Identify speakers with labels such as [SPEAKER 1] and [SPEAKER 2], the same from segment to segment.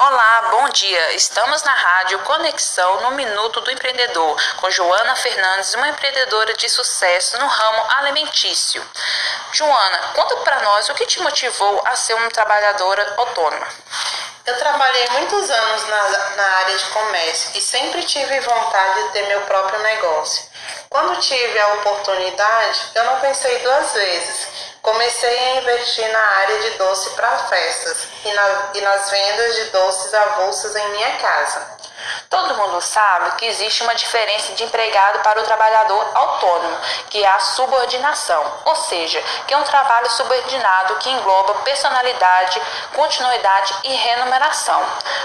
[SPEAKER 1] Olá, bom dia. Estamos na rádio Conexão no Minuto do Empreendedor, com Joana Fernandes, uma empreendedora de sucesso no ramo alimentício. Joana, conta para nós o que te motivou a ser uma trabalhadora autônoma.
[SPEAKER 2] Eu trabalhei muitos anos na, na área de comércio e sempre tive vontade de ter meu próprio negócio. Quando tive a oportunidade, eu não pensei duas vezes Comecei a investir na área de doce para festas e, na, e nas vendas de doces avulsos em minha casa.
[SPEAKER 1] Todo mundo sabe que existe uma diferença de empregado para o trabalhador autônomo, que é a subordinação, ou seja, que é um trabalho subordinado que engloba personalidade, continuidade e remuneração.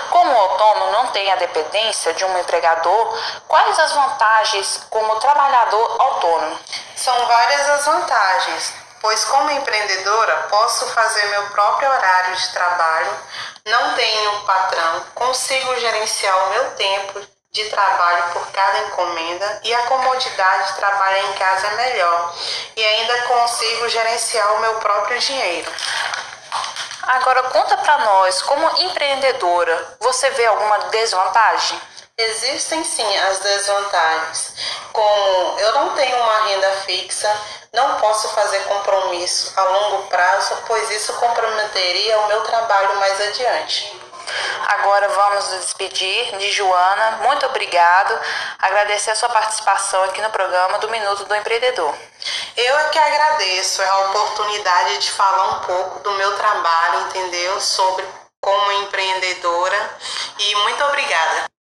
[SPEAKER 1] Como o autônomo não tem a dependência de um empregador, quais as vantagens como trabalhador autônomo?
[SPEAKER 2] São várias as vantagens pois como empreendedora posso fazer meu próprio horário de trabalho, não tenho patrão, consigo gerenciar o meu tempo de trabalho por cada encomenda e a comodidade de trabalhar em casa é melhor e ainda consigo gerenciar o meu próprio dinheiro.
[SPEAKER 1] Agora conta para nós, como empreendedora, você vê alguma desvantagem?
[SPEAKER 2] Existem sim as desvantagens, como eu não tenho uma renda fixa, não posso fazer compromisso a longo prazo, pois isso comprometeria o meu trabalho mais adiante.
[SPEAKER 1] Agora vamos nos despedir de Joana. Muito obrigado. Agradecer a sua participação aqui no programa do Minuto do Empreendedor.
[SPEAKER 2] Eu é que agradeço a oportunidade de falar um pouco do meu trabalho, entendeu? Sobre como empreendedora. E muito obrigada.